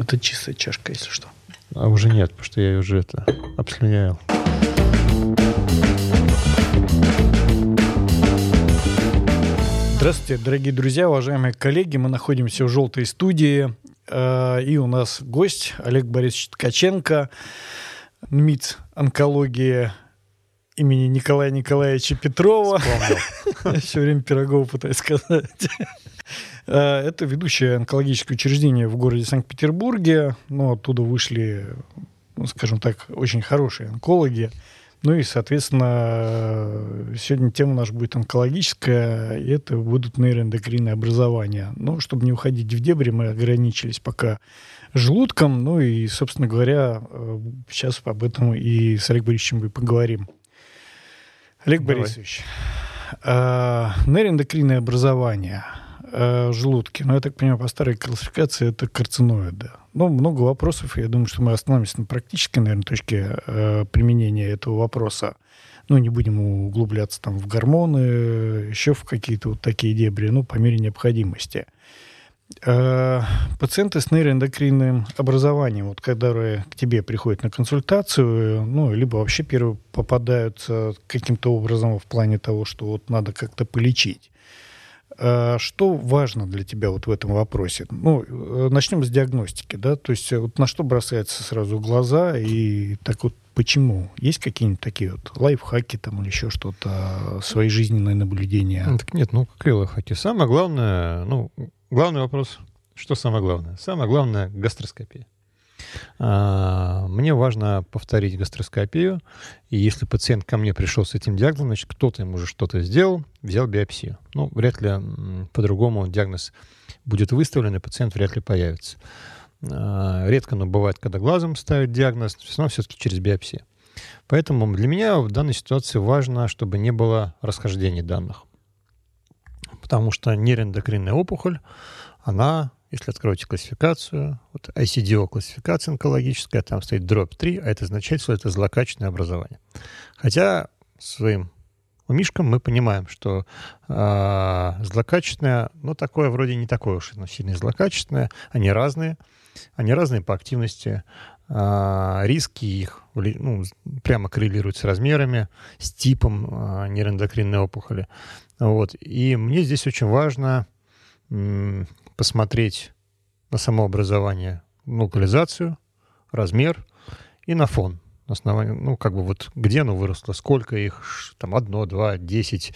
Это чистая чашка, если что. А уже нет, потому что я ее уже это обслюнял. Здравствуйте, дорогие друзья, уважаемые коллеги. Мы находимся в желтой студии. Э, и у нас гость Олег Борисович Ткаченко, МИЦ онкология имени Николая Николаевича Петрова. Все время Пирогова пытаюсь сказать. Э, это ведущее онкологическое учреждение в городе Санкт-Петербурге. Но оттуда вышли, ну, скажем так, очень хорошие онкологи. Ну и, соответственно, сегодня тема наша будет онкологическая, и это будут нейроэндокринные образования. Но чтобы не уходить в дебри, мы ограничились пока желудком. Ну и, собственно говоря, сейчас об этом и с Олегом Борисовичем мы поговорим. Олег Давай. Борисович, э, нейроэндокринное образование – э, желудке. Но я так понимаю, по старой классификации это карциноиды. Ну, много вопросов. Я думаю, что мы остановимся на практической, наверное, точке э, применения этого вопроса. Ну, не будем углубляться там в гормоны, еще в какие-то вот такие дебри, ну, по мере необходимости. Э, пациенты с нейроэндокринным образованием, вот, которые к тебе приходят на консультацию, ну, либо вообще первые попадаются каким-то образом в плане того, что вот надо как-то полечить. А что важно для тебя вот в этом вопросе? Ну, э, начнем с диагностики, да, то есть э, вот на что бросается сразу глаза и так вот почему? Есть какие-нибудь такие вот лайфхаки там или еще что-то, свои жизненные наблюдения? Так нет, ну какие лайфхаки? Самое главное, ну, главный вопрос, что самое главное? Самое главное — гастроскопия. А, мне важно повторить гастроскопию, и если пациент ко мне пришел с этим диагнозом, значит, кто-то ему уже что-то сделал, взял биопсию. Ну, вряд ли по-другому диагноз будет выставлен, и пациент вряд ли появится. А, редко, но бывает, когда глазом ставят диагноз, в основном все-таки через биопсию. Поэтому для меня в данной ситуации важно, чтобы не было расхождений данных. Потому что нейроэндокринная опухоль, она если откроете классификацию, вот ICDO классификация онкологическая, там стоит дробь 3, а это означает, что это злокачественное образование. Хотя своим умишкам мы понимаем, что э, злокачественное, ну, такое вроде не такое уж но сильно злокачественное, они разные, они разные по активности, риски их ну, прямо коррелируют с размерами, с типом э, нейроэндокринной опухоли. Вот. И мне здесь очень важно посмотреть на само образование, локализацию, размер и на фон. На основании, ну, как бы вот где оно выросло, сколько их, там, одно, два, десять,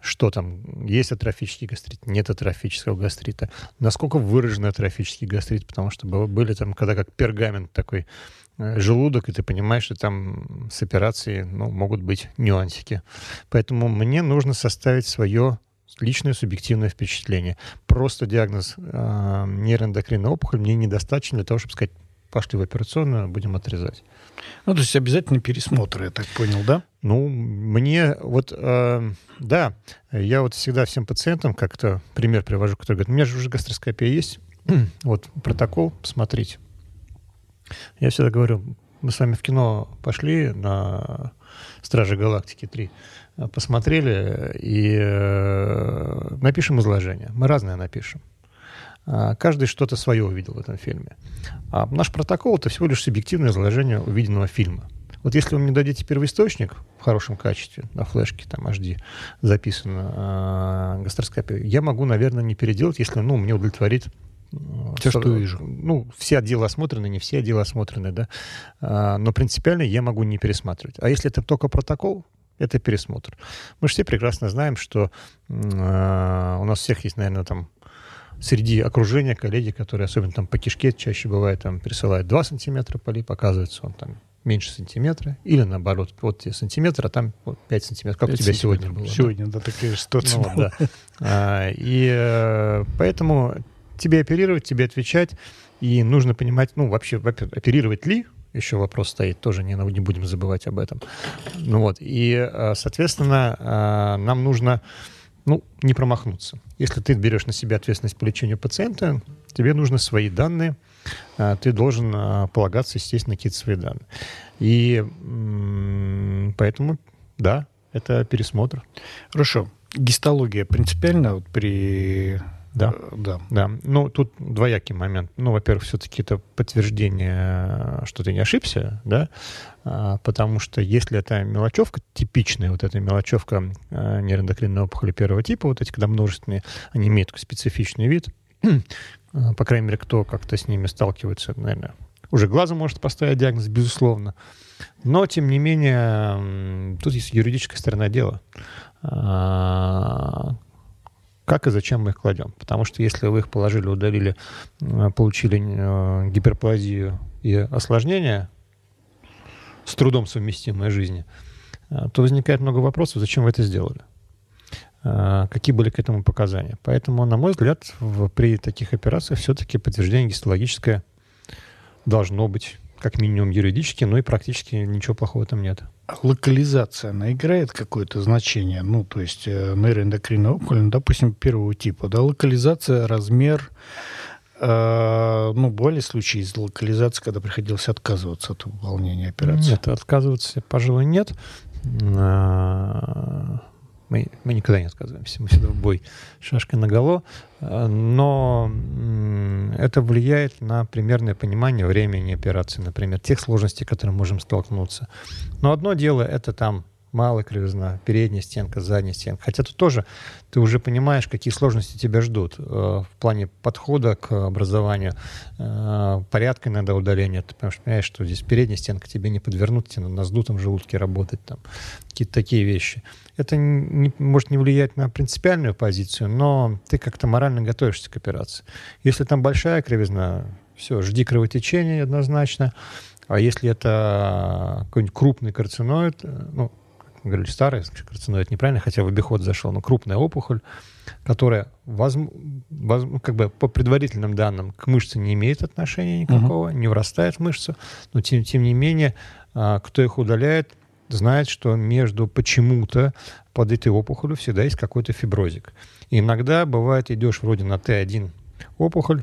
что там, есть атрофический гастрит, нет атрофического гастрита, насколько выражен атрофический гастрит, потому что были там, когда как пергамент такой, э, желудок, и ты понимаешь, что там с операцией ну, могут быть нюансики. Поэтому мне нужно составить свое личное субъективное впечатление. Просто диагноз э, нейроэндокринная опухоль мне недостаточно для того, чтобы сказать, пошли в операционную, будем отрезать. Ну, то есть обязательно пересмотр, я так понял, да? Ну, мне вот, э, да, я вот всегда всем пациентам как-то пример привожу, который говорит, у меня же уже гастроскопия есть, вот протокол, посмотрите. Я всегда говорю, мы с вами в кино пошли на «Стражи Галактики 3», Э, посмотрели и э, напишем изложение. Мы разное напишем. А, каждый что-то свое увидел в этом фильме. А наш протокол — это всего лишь субъективное изложение увиденного фильма. Вот если вы мне дадите первоисточник в хорошем качестве, на флешке, там, HD, записано э, гастроскопию, я могу, наверное, не переделать, если, ну, мне удовлетворит э, все, что вижу. Ну, все отделы осмотрены, не все отделы осмотрены, да. А, но принципиально я могу не пересматривать. А если это только протокол, это пересмотр. Мы же все прекрасно знаем, что э, у нас всех есть, наверное, там среди окружения коллеги, которые особенно там по кишке чаще бывает, там присылают 2 сантиметра полип, показывается он там меньше сантиметра, или наоборот, вот тебе сантиметр, а там вот 5 сантиметров, как у тебя сегодня было. Сегодня, да, да такая ситуация ну, да. а, И э, поэтому тебе оперировать, тебе отвечать, и нужно понимать, ну, вообще, оперировать ли, еще вопрос стоит, тоже не, не будем забывать об этом. Ну вот, и, э, соответственно, э, нам нужно ну, не промахнуться. Если ты берешь на себя ответственность по лечению пациента, тебе нужны свои данные, э, ты должен полагаться, естественно, на какие-то свои данные. И поэтому, да, это пересмотр. Хорошо. Гистология принципиально вот при Да, да. да. Ну, тут двоякий момент. Ну, во-первых, все-таки это подтверждение, что ты не ошибся, да, а, потому что если это мелочевка, типичная вот эта мелочевка э, нейроэндокринной опухоли первого типа, вот эти, когда множественные, они имеют специфичный вид, э, по крайней мере, кто как-то с ними сталкивается, наверное, уже глазом может поставить диагноз, безусловно. Но, тем не менее, тут есть юридическая сторона дела. Как и зачем мы их кладем? Потому что если вы их положили, удалили, э, получили э, гиперплазию и осложнения, с трудом совместимой жизни, э, то возникает много вопросов, зачем вы это сделали? Какие были к этому показания? Поэтому, на мой взгляд, при таких операциях все-таки подтверждение гистологическое должно быть как минимум юридически, но и практически ничего плохого там нет. А локализация, она играет какое-то значение? Ну, то есть э, нейроэндокринная опухоль, допустим, первого типа, да, локализация, размер, э, ну, бывали случаи из локализации, когда приходилось отказываться от выполнения операции? Нет, отказываться, пожалуй, нет. А, мы, мы никогда не отказываемся, мы всегда в бой шашкой наголо, но это влияет на примерное понимание времени операции, например, тех сложностей, с которыми можем столкнуться. Но одно дело — это там малая кривизна, передняя стенка, задняя стенка. Хотя тут тоже ты уже понимаешь, какие сложности тебя ждут э, в плане подхода к образованию, э, порядка иногда удаления. Ты понимаешь, что здесь передняя стенка тебе не подвернут, тебе на сдутом желудке работать, там, какие-то такие вещи. Это не, может не влиять на принципиальную позицию, но ты как-то морально готовишься к операции. Если там большая кривизна, все, жди кровотечения однозначно. А если это какой-нибудь крупный карциноид, э, ну, говорили, старый карциноид неправильно, хотя в обиход зашел, но крупная опухоль, которая, воз, воз, ну, как бы по предварительным данным, к мышце не имеет отношения никакого, uh-huh. не врастает в мышцу, но тем, тем не менее, а, кто их удаляет, знает, что между почему-то под этой опухолью всегда есть какой-то фиброзик. И иногда бывает, идешь вроде на Т1 опухоль,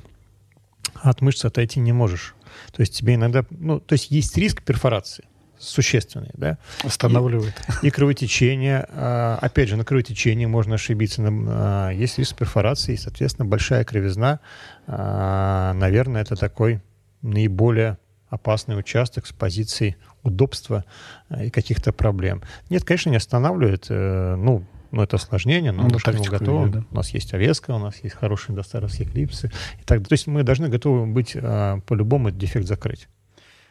а от мышцы отойти не можешь. То есть тебе иногда, ну, то есть есть риск перфорации существенные, да. Останавливает. И, и кровотечение. А, опять же, на кровотечении можно ошибиться. На, есть риск перфорации, и, соответственно, большая кривизна. А, наверное, это такой наиболее опасный участок с позиции удобства а, и каких-то проблем. Нет, конечно, не останавливает. Э, ну, но это осложнение, но ну, мы к нему готовы. Да. У нас есть овеска, у нас есть хорошие досторовские клипсы. И так, то есть мы должны готовы быть по-любому этот дефект закрыть.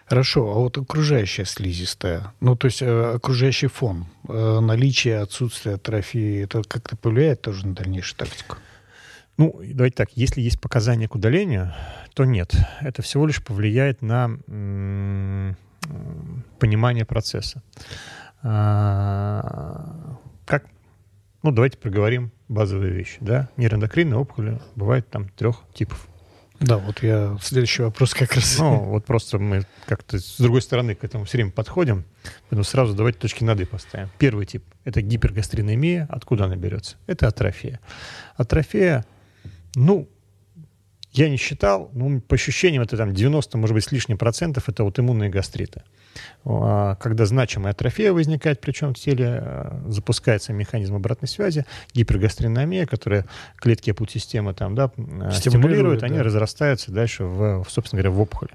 Хорошо, а вот окружающая слизистая, ну то есть э, окружающий фон, э, наличие, отсутствие атрофии, это как-то повлияет тоже на дальнейшую тактику? Ну, давайте так, если есть показания к удалению, то нет. Это всего лишь повлияет на понимание процесса. А, как, ну, давайте проговорим базовые вещи, да. Нейроэндокринные опухоли бывают там трех типов. Да, вот я следующий вопрос как раз. Ну, вот просто мы как-то с другой стороны к этому все время подходим, поэтому сразу давайте точки над «и» поставим. Первый тип — это гипергастринемия. Откуда она берется? Это атрофия. Атрофия, ну, я не считал, но по ощущениям это там 90, может быть, с лишним процентов, это вот иммунные гастриты. А, когда значимая атрофия возникает, причем в теле а, запускается механизм обратной связи, гипергастриномия, которая клетки путь системы там, да, стимулирует, они да. разрастаются дальше, в, собственно говоря, в опухоли.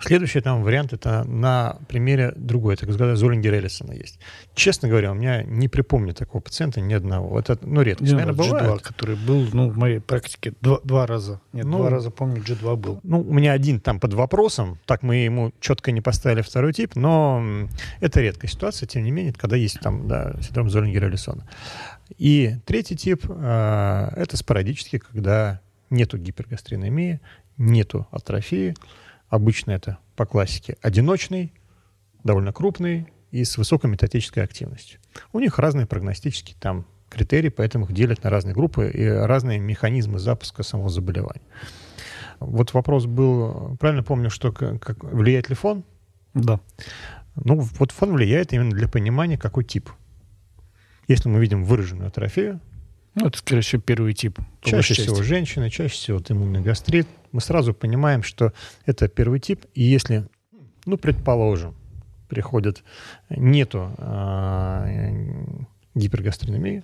Следующий там вариант это на примере другой, так сказать, Золингера Эллисона есть. Честно говоря, у меня не припомню такого пациента ни одного. Это, ну, редкость, наверное, бывает. G2, который был, ну, в моей практике два, два раза. Нет, ну, два раза, помню, G2 был. Ну, у меня один там под вопросом, так мы ему четко не поставили второй тип, но это редкая ситуация, тем не менее, когда есть там, да, синдром Золингера Эллисона. И третий тип э, это спорадически, когда нету гипергастринемии, нету атрофии, Обычно это по классике одиночный, довольно крупный и с высокой метатической активностью. У них разные прогностические там критерии, поэтому их делят на разные группы и разные механизмы запуска самого заболевания. Вот вопрос был, правильно помню, что как, влияет ли фон? Да. Ну, вот фон влияет именно для понимания, какой тип. Если мы видим выраженную атрофию, ну, это, скорее всего, первый тип. Чаще всего женщины, чаще всего вот иммунный гастрит. Мы сразу понимаем, что это первый тип. И если, ну, предположим, приходит, нету э, гипергастриномии,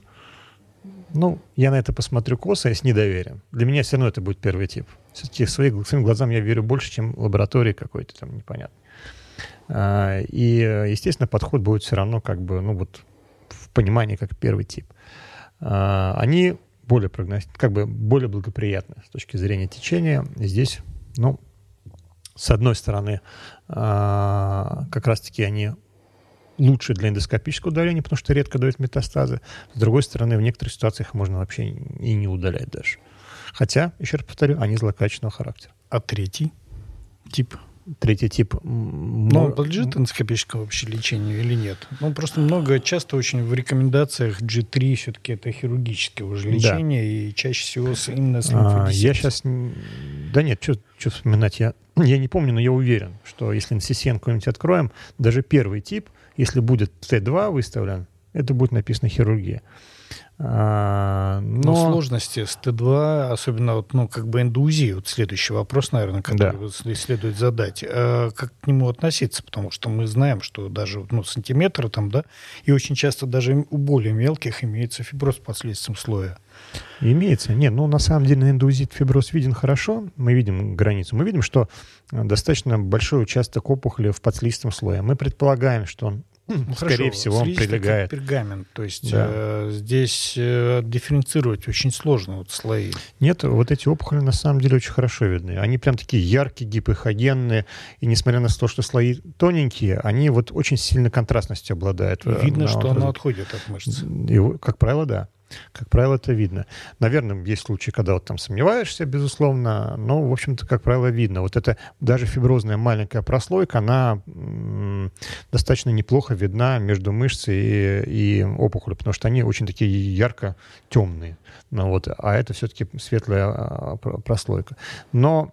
Ну, я на это посмотрю косо и с недоверием. Для меня все равно это будет первый тип. Все-таки своим, своим глазам я верю больше, чем лаборатории какой-то там непонятный. А, и, естественно, подход будет все равно как бы, ну вот, в понимании как первый тип. А, они более прогноз... как бы более благоприятны с точки зрения течения. Здесь, ну, с одной стороны, а, как раз-таки они лучше для эндоскопического удаления, потому что редко дают метастазы. С другой стороны, в некоторых ситуациях можно вообще и не удалять даже. Хотя, еще раз повторю, они злокачественного характера. А третий тип третий тип. Но он подлежит эндоскопическому вообще лечению или нет? Ну, просто много, часто очень в рекомендациях G3 все-таки это хирургическое уже лечение, да. и чаще всего с, именно с а, Я сейчас... Да нет, что вспоминать, я, я не помню, но я уверен, что если NCCN какой-нибудь откроем, даже первый тип, если будет Т2 выставлен, это будет написано хирургия. А, но... но сложности с Т2, особенно вот, ну, как бы эндузи, вот следующий вопрос, наверное, который да. следует задать, а как к нему относиться, потому что мы знаем, что даже ну, сантиметр там, да, и очень часто даже у более мелких имеется фиброз последствием слоя. Имеется. Нет, ну на самом деле эндузит фиброз виден хорошо. Мы видим границу. Мы видим, что достаточно большой участок опухоли в подслистом слое. Мы предполагаем, что он ну, Скорее хорошо, всего, он прилегает. пергамент. То есть да. э, здесь э, дифференцировать очень сложно вот слои. Нет, вот эти опухоли на самом деле очень хорошо видны. Они прям такие яркие, гипохогенные. И несмотря на то, что слои тоненькие, они вот очень сильно контрастностью обладают. Видно, что оно отходит от мышц. И, как правило, да. Как правило, это видно. Наверное, есть случаи, когда вот там сомневаешься, безусловно, но, в общем-то, как правило, видно. Вот эта даже фиброзная маленькая прослойка, она достаточно неплохо видна между мышцей и, и опухолью, потому что они очень такие ярко темные. Ну, вот, а это все-таки светлая а, прослойка. Но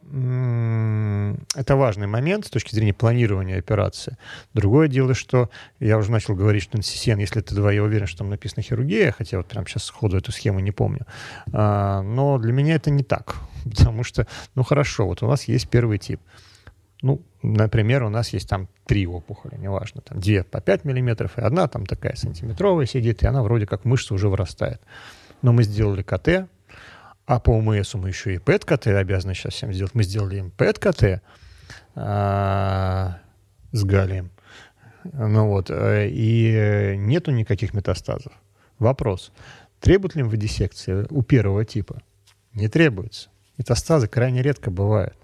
это важный момент с точки зрения планирования операции. Другое дело, что я уже начал говорить, что NCCN, если это два, я уверен, что там написано хирургия, хотя вот прямо сейчас сходу эту схему не помню. А, но для меня это не так, потому что, ну хорошо, вот у вас есть первый тип. Ну, например, у нас есть там три опухоли, неважно, там две по 5 миллиметров, и одна там такая сантиметровая сидит, и она вроде как мышца уже вырастает. Но мы сделали КТ, а по ОМСу мы еще и ПЭТ-КТ обязаны сейчас всем сделать. Мы сделали им ПЭТ-КТ а, с галием. Ну вот, э, и нету никаких метастазов. Вопрос. Требует ли МВД-секция у первого типа? Не требуется. Метастазы крайне редко бывают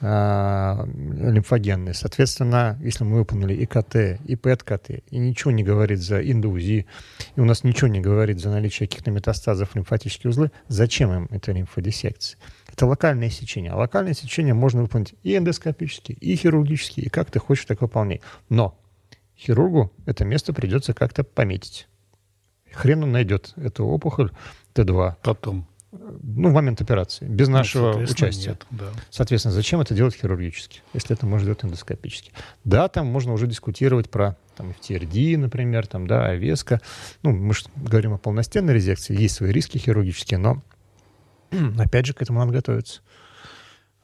а, лимфогенные. Соответственно, если мы выполнили и КТ, и ПЭТ-КТ, и ничего не говорит за индузии, и у нас ничего не говорит за наличие каких-то метастазов в лимфатические узлы, зачем им эта лимфодиссекция? Это локальное сечение. А локальное сечение можно выполнить и эндоскопически, и хирургически, и как ты хочешь, так выполняй. Но хирургу это место придется как-то пометить. Хрен он найдет эту опухоль Т2. Потом. Ну, в момент операции, без ну, нашего участия. Нет, да. Соответственно, зачем это делать хирургически, если это можно делать эндоскопически? Да, там можно уже дискутировать про там, FTRD, например, там, да, овеска. Ну, мы же говорим о полностенной резекции, есть свои риски хирургические, но опять же к этому надо готовиться.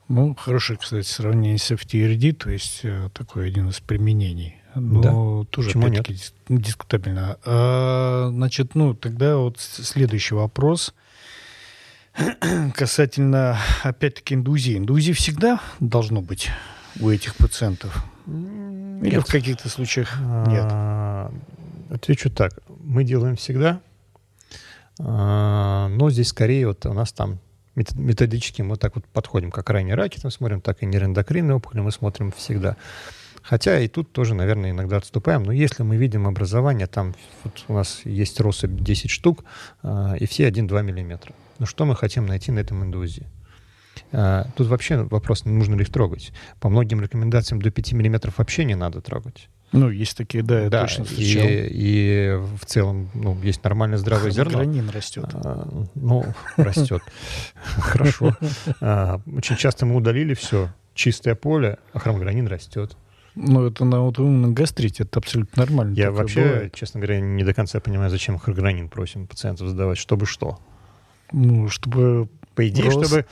Ну, хорошее, кстати, сравнение с FTRD, то есть э, такой один из применений но да. тоже Почему нет? дискутабельно. А, значит, ну тогда вот следующий вопрос касательно опять-таки индузии. Индузии всегда должно быть у этих пациентов? Или нет. в каких-то случаях нет? А, отвечу так. Мы делаем всегда, а, но здесь скорее вот у нас там методически мы так вот подходим, как ранние раки, там смотрим, так и нейроэндокринные опухоли мы смотрим всегда. Хотя и тут тоже, наверное, иногда отступаем. Но если мы видим образование, там вот у нас есть россыпь 10 штук, э, и все 1-2 миллиметра. Ну что мы хотим найти на этом индузе? Э, тут вообще вопрос, нужно ли их трогать. По многим рекомендациям до 5 миллиметров вообще не надо трогать. Ну, есть такие, да, я да, точно встречал. И, и в целом, ну, есть нормальное здравое зерно. Гранин растет. А, ну, растет. Хорошо. А, очень часто мы удалили все, чистое поле, а хромогранин растет. Ну, это на аутоиммунном гастрите, это абсолютно нормально. Я вообще, бывает. честно говоря, не до конца понимаю, зачем хрогранин просим пациентов сдавать, чтобы что? Ну, чтобы по идее, Рос... чтобы...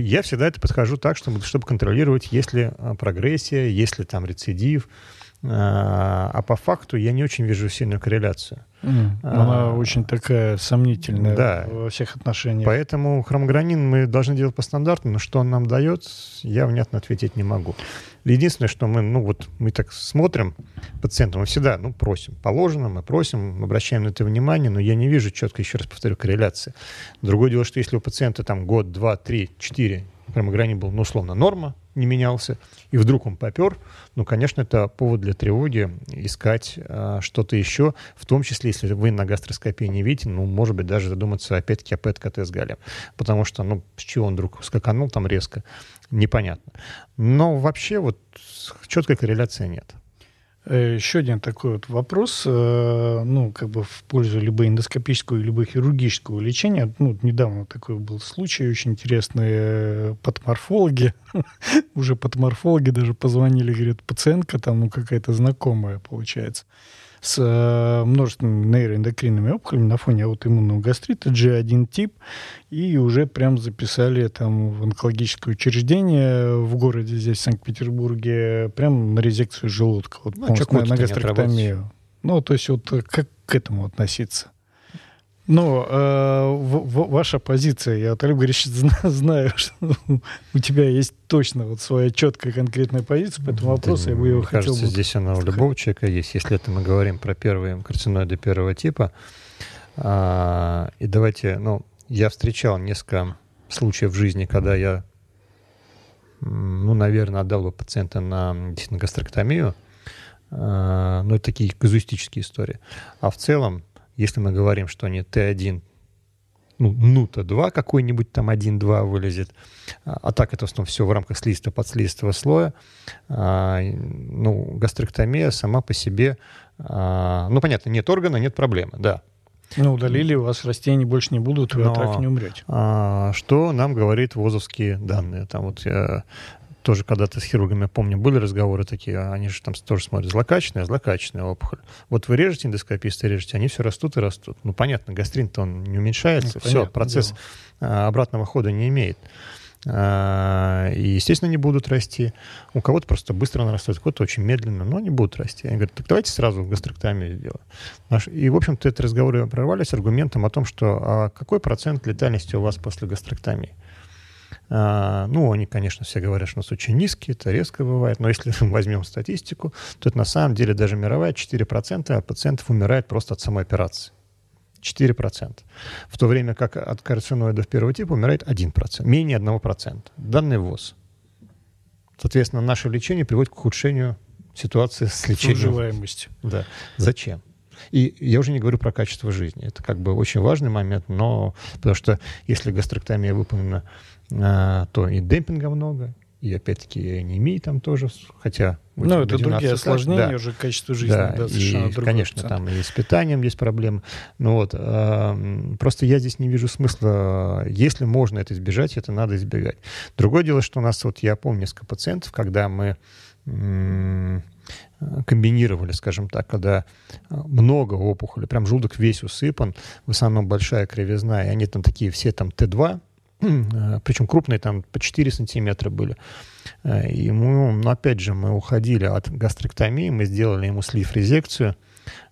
Я всегда это подхожу так, чтобы, чтобы контролировать, есть ли а, прогрессия, есть ли там рецидив. А, а по факту я не очень вижу сильную корреляцию. Mm. Она а, очень такая сомнительная да. во всех отношениях. Поэтому хромогранин мы должны делать по стандарту, но что он нам дает, я внятно ответить не могу. Единственное, что мы, ну вот, мы так смотрим пациента, мы всегда, ну, просим, положено, мы просим, обращаем на это внимание, но я не вижу четко, еще раз повторю, корреляции. Другое дело, что если у пациента там год, два, три, четыре хромогранин был, ну, условно, норма, не менялся, и вдруг он попер, ну, конечно, это повод для тревоги искать э, что-то еще, в том числе, если вы на гастроскопии не видите, ну, может быть, даже задуматься опять-таки о ПЭТ-КТ с галем, потому что, ну, с чего он вдруг скаканул там резко, непонятно. Но вообще вот четкой корреляции нет. Э, Еще один такой вот вопрос, э, ну, как бы в пользу либо эндоскопического, либо хирургического лечения. Ну, недавно такой был случай, очень интересный. Э, патоморфологи, уже патоморфологи даже позвонили, говорят, пациентка там, ну, какая-то знакомая, получается с э, множественными нейроэндокринными опухолями на фоне аутоиммунного гастрита G1 тип, и уже прям записали там в онкологическое учреждение в городе здесь, в Санкт-Петербурге, прям на резекцию желудка, вот ну, на, на гастроктомию. Ну, то есть вот как к этому относиться? Но э, в, в, ваша позиция, я Олег Борисович, знаю, что у тебя есть точно вот своя четкая конкретная позиция по этому вопросу, я бы его хотел... Кажется, бы... здесь она у любого человека есть. Если это мы говорим про первые карциноиды первого типа, а, и давайте, ну, я встречал несколько случаев в жизни, когда я, ну, наверное, отдал бы пациента на, на гастроктомию, а, ну, это такие казуистические истории. А в целом, если мы говорим, что они Т1, ну, ну-то 2 какой-нибудь там 1-2 вылезет, а, а так это в основном все в рамках слизистого подслизистого слоя, а, ну, гастроктомия сама по себе, а, ну, понятно, нет органа, нет проблемы, да. Ну, удалили, у вас растений больше не будут, вы Но, от рака не умрете. А, что нам говорит ВОЗовские данные? Там вот я тоже когда-то с хирургами, помню, были разговоры такие, а они же там тоже смотрят, злокачественная, злокачественная опухоль. Вот вы режете эндоскописты, режете, они все растут и растут. Ну, понятно, гастрин-то он не уменьшается, ну, все, процесс дело. обратного хода не имеет. А, и, естественно, не будут расти. У кого-то просто быстро нарастают, у кого-то очень медленно, но они будут расти. Они говорят, так давайте сразу гастроктомию сделаем. И, в общем-то, это разговоры прорвались аргументом о том, что а какой процент летальности у вас после гастроктомии? А, ну, они, конечно, все говорят, что у нас очень низкие, это резко бывает, но если мы возьмем статистику, то это на самом деле даже мировая 4% пациентов умирает просто от самой операции. 4%. В то время как от карциноидов первого типа умирает 1%, менее 1%. Данный ВОЗ. Соответственно, наше лечение приводит к ухудшению ситуации с лечением. Да. Зачем? И я уже не говорю про качество жизни. Это как бы очень важный момент, но потому что если гастроктомия выполнена а, то и демпинга много, и опять-таки анемии там тоже, хотя... Ну, это другие осложнения, да. уже качество жизни, да, да и, конечно, процент. там и с питанием есть проблемы. Ну вот, э, просто я здесь не вижу смысла, если можно это избежать, это надо избегать. Другое дело, что у нас, вот я помню несколько пациентов, когда мы комбинировали, скажем так, когда много опухолей, прям желудок весь усыпан, в основном большая кривизна, и они там такие все там Т2, Э, причем крупные, там по 4 сантиметра были. Э, и мы, ну, опять же, мы уходили от гастроктомии, мы сделали ему слив-резекцию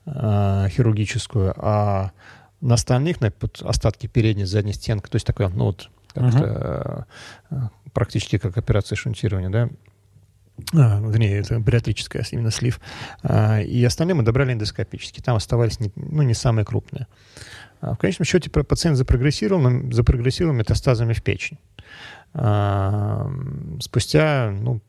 э, хирургическую, а на остальных, на остатки передней, задней стенки, то есть такое, ну вот, как-то, uh-huh. практически как операция шунтирования, да, а, вернее, это бариатрическая именно слив. А, и остальные мы добрали эндоскопически. Там оставались не, ну, не самые крупные. А в конечном счете пациент запрогрессировал, запрогрессировал метастазами в печень. Спустя ну,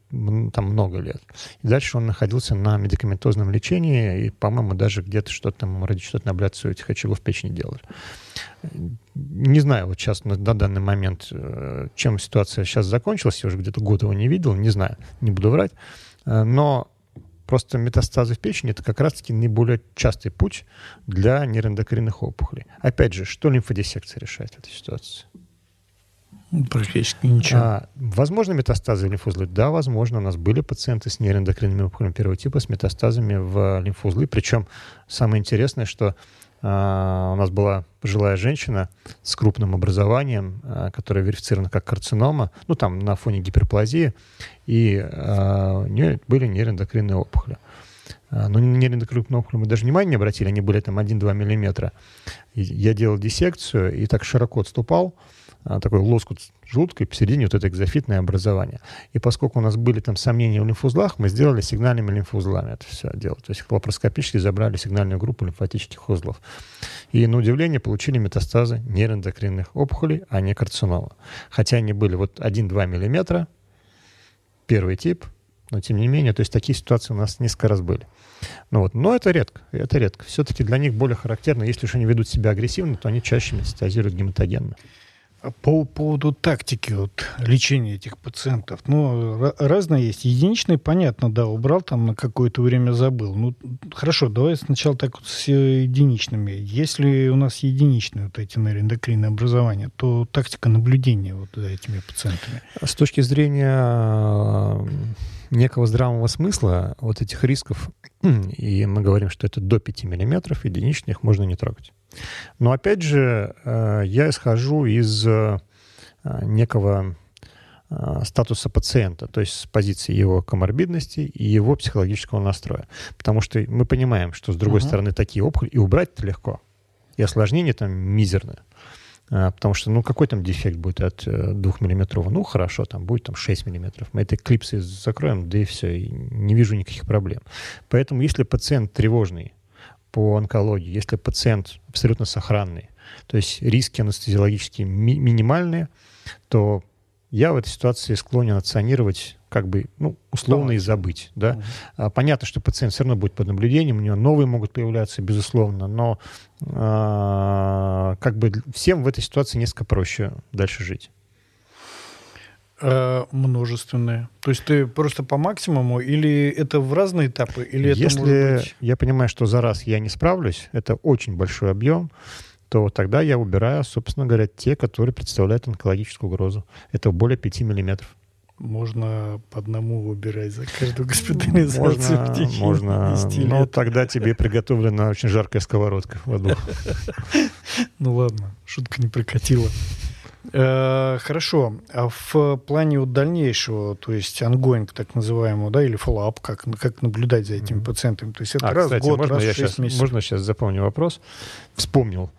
там много лет. И дальше он находился на медикаментозном лечении, и, по-моему, даже где-то что-то там ради что-то на абляцию этих очагов печени делали. Не знаю вот сейчас на, на данный момент, э, чем ситуация сейчас закончилась, я уже где-то год его не видел, не знаю, не буду врать, э, но Просто метастазы в печени – это как раз-таки наиболее частый путь для нейроэндокринных опухолей. Опять же, что лимфодиссекция решает в этой ситуации? Практически ничего. А, возможно, метастазы в лимфоузлы? Да, возможно. У нас были пациенты с нейроэндокринными опухолями первого типа с метастазами в лимфоузлы. Причем самое интересное, что а, у нас была пожилая женщина с крупным образованием, а, которая верифицирована как карцинома, ну, там, на фоне гиперплазии, и а, у нее были нейроэндокринные опухоли. А, но на нерендокрупные опухоли мы даже внимания не обратили, они были там 1-2 миллиметра. Я делал диссекцию и так широко отступал, такой лоскут желудка и посередине вот это экзофитное образование. И поскольку у нас были там сомнения в лимфоузлах, мы сделали сигнальными лимфоузлами это все дело. То есть лапароскопически забрали сигнальную группу лимфатических узлов. И на удивление получили метастазы нейроэндокринных опухолей, а не карцинома. Хотя они были вот 1-2 миллиметра, первый тип, но тем не менее, то есть такие ситуации у нас несколько раз были. Ну вот, но это редко, это редко. Все-таки для них более характерно, если уж они ведут себя агрессивно, то они чаще метастазируют гематогенно. По поводу тактики вот, лечения этих пациентов. Ну, разные есть. Единичные, понятно, да, убрал там на какое-то время забыл. Ну, хорошо, давай сначала так вот с единичными. Если у нас единичные вот эти нейроэндокринные образования, то тактика наблюдения вот за этими пациентами. С точки зрения некого здравого смысла вот этих рисков, и мы говорим, что это до 5 миллиметров, единичных можно не трогать. Но опять же, э, я исхожу из э, некого э, статуса пациента, то есть с позиции его коморбидности и его психологического настроя. Потому что мы понимаем, что с другой uh-huh. стороны такие опухоли и убрать-то легко, и осложнения там мизерные. Потому что, ну, какой там дефект будет от 2 миллиметрового? Ну, хорошо, там будет там 6 миллиметров. Мы этой клипсы закроем, да и все, и не вижу никаких проблем. Поэтому, если пациент тревожный, по онкологии, если пациент абсолютно сохранный, то есть риски анестезиологические ми- минимальные, то я в этой ситуации склонен оценировать как бы, ну, условно и забыть, да. Угу. Понятно, что пациент все равно будет под наблюдением, у него новые могут появляться, безусловно, но а, как бы всем в этой ситуации несколько проще дальше жить. Э, множественные. То есть ты просто по максимуму или это в разные этапы? Или это Если быть... я понимаю, что за раз я не справлюсь, это очень большой объем, то тогда я убираю, собственно говоря, те, которые представляют онкологическую угрозу. Это более 5 миллиметров. Можно по одному выбирать за каждую госпитализацию можно, в течение Можно, но лет. тогда тебе приготовлена очень жаркая сковородка в аду. Ну ладно, шутка не прокатила. Э, хорошо. А в плане вот дальнейшего, то есть ongoing, так называемого, да, или follow-up, как, как наблюдать за этими пациентами? То есть это а, раз кстати, год, можно раз в 6 сейчас, месяцев. Можно сейчас запомню вопрос? Вспомнил.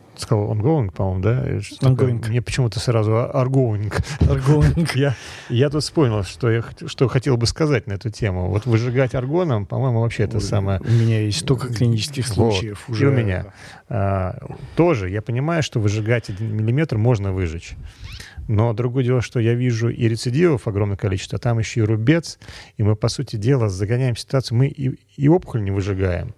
А, сказал ongoing, по-моему, да? Ongoing. Мне почему-то сразу arguing. Arguing. я, я тут вспомнил, что я что хотел бы сказать на эту тему. Вот выжигать аргоном, по-моему, вообще это самое... У меня есть столько клинических случаев вот. уже. И у меня. А, тоже я понимаю, что выжигать один миллиметр можно выжечь. Но другое дело, что я вижу и рецидивов огромное количество, а там еще и рубец, и мы, по сути дела, загоняем ситуацию, мы и, и опухоль не выжигаем.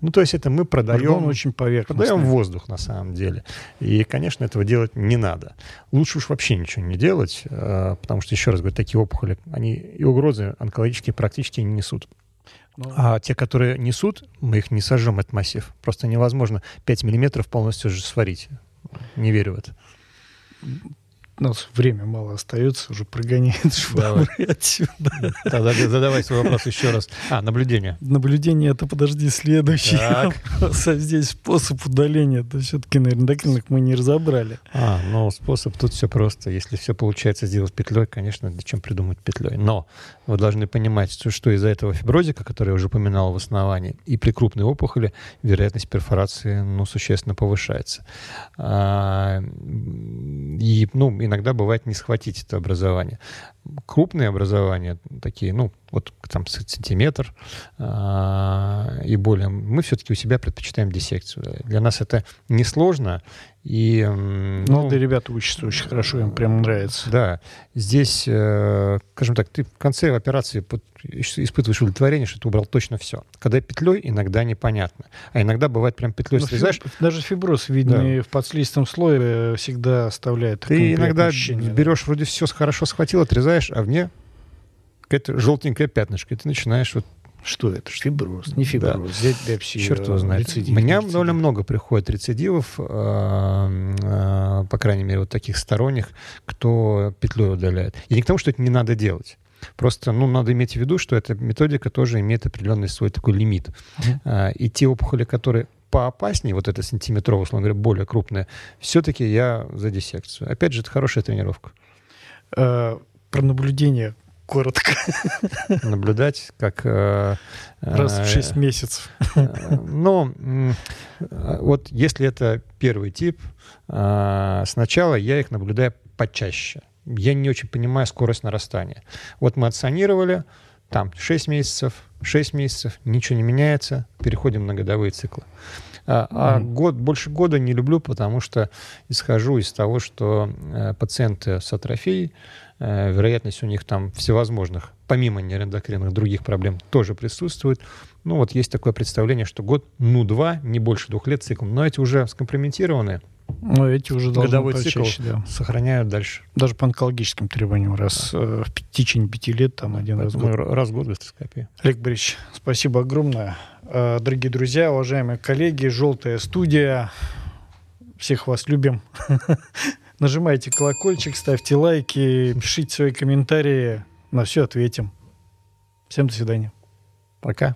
Ну, то есть это мы продаем, Аргон очень продаем воздух на самом деле. И, конечно, этого делать не надо. Лучше уж вообще ничего не делать, э, потому что, еще раз говорю, такие опухоли, они и угрозы онкологические практически не несут. Ну, а те, которые несут, мы их не сожжем, этот массив. Просто невозможно 5 миллиметров полностью же сварить. Не верю в это у нас время мало остается, уже прогоняет швабры отсюда. Тогда задавай свой вопрос еще раз. А, наблюдение. Наблюдение, это подожди, следующий так. вопрос. А здесь способ удаления, это все-таки на эндокринных мы не разобрали. А, ну, способ тут все просто. Если все получается сделать петлей, конечно, зачем придумать петлей. Но вы должны понимать, что, из-за этого фиброзика, который я уже упоминал в основании, и при крупной опухоли вероятность перфорации, ну, существенно повышается. А, и, ну, иногда бывает не схватить это образование. Крупные образования, такие, ну, вот там сантиметр э, и более, мы все-таки у себя предпочитаем диссекцию. Для нас это несложно. И, ну, Молодые ребята учатся очень хорошо, им прям нравится. Да. Здесь, э, скажем так, ты в конце операции испытываешь удовлетворение, что ты убрал точно все. Когда петлей, иногда непонятно. А иногда бывает прям петлей ну, срезаешь. Фиб... Даже фиброз, видный да. в подслизистом слое, всегда оставляет Ты иногда ощущение, берешь, да. вроде все хорошо схватил, отрезаешь, а вне какое-то желтенькое пятнышко, и ты начинаешь вот что это? Фиброз, не фиброз. Да. Биопсию. Черт его знает. Рецидив, У меня рецидив. довольно много приходит рецидивов, э, э, по крайней мере, вот таких сторонних, кто петлю удаляет. И не к тому, что это не надо делать. Просто, ну, надо иметь в виду, что эта методика тоже имеет определенный свой такой лимит. Uh-huh. И те опухоли, которые поопаснее, вот эта сантиметровая, условно говоря, более крупная, все-таки я за диссекцию. Опять же, это хорошая тренировка. Про наблюдение коротко. Наблюдать, как... Э, Раз в 6 месяцев. Ну, вот если это первый тип, сначала я их наблюдаю почаще. Я не очень понимаю скорость нарастания. Вот мы отсанировали, там 6 месяцев, 6 месяцев, ничего не меняется, переходим на годовые циклы. А, а mm-hmm. год, больше года не люблю, потому что исхожу из того, что э, пациенты с атрофией, э, вероятность у них там всевозможных, помимо нейроэндокринных других проблем, тоже присутствует. Ну вот есть такое представление, что год, ну два, не больше двух лет цикл. Но эти уже скомпрометированные, но эти уже должны годовой цикл чаще, да. сохраняют дальше. Даже по онкологическим требованиям раз да. э, в течение пяти лет там один Поэтому раз в год. Раз в год гастроскопия. Олег Борисович, спасибо огромное. Э, дорогие друзья, уважаемые коллеги, «Желтая студия». Всех вас любим. Нажимайте колокольчик, ставьте лайки, пишите свои комментарии. На все ответим. Всем до свидания. Пока.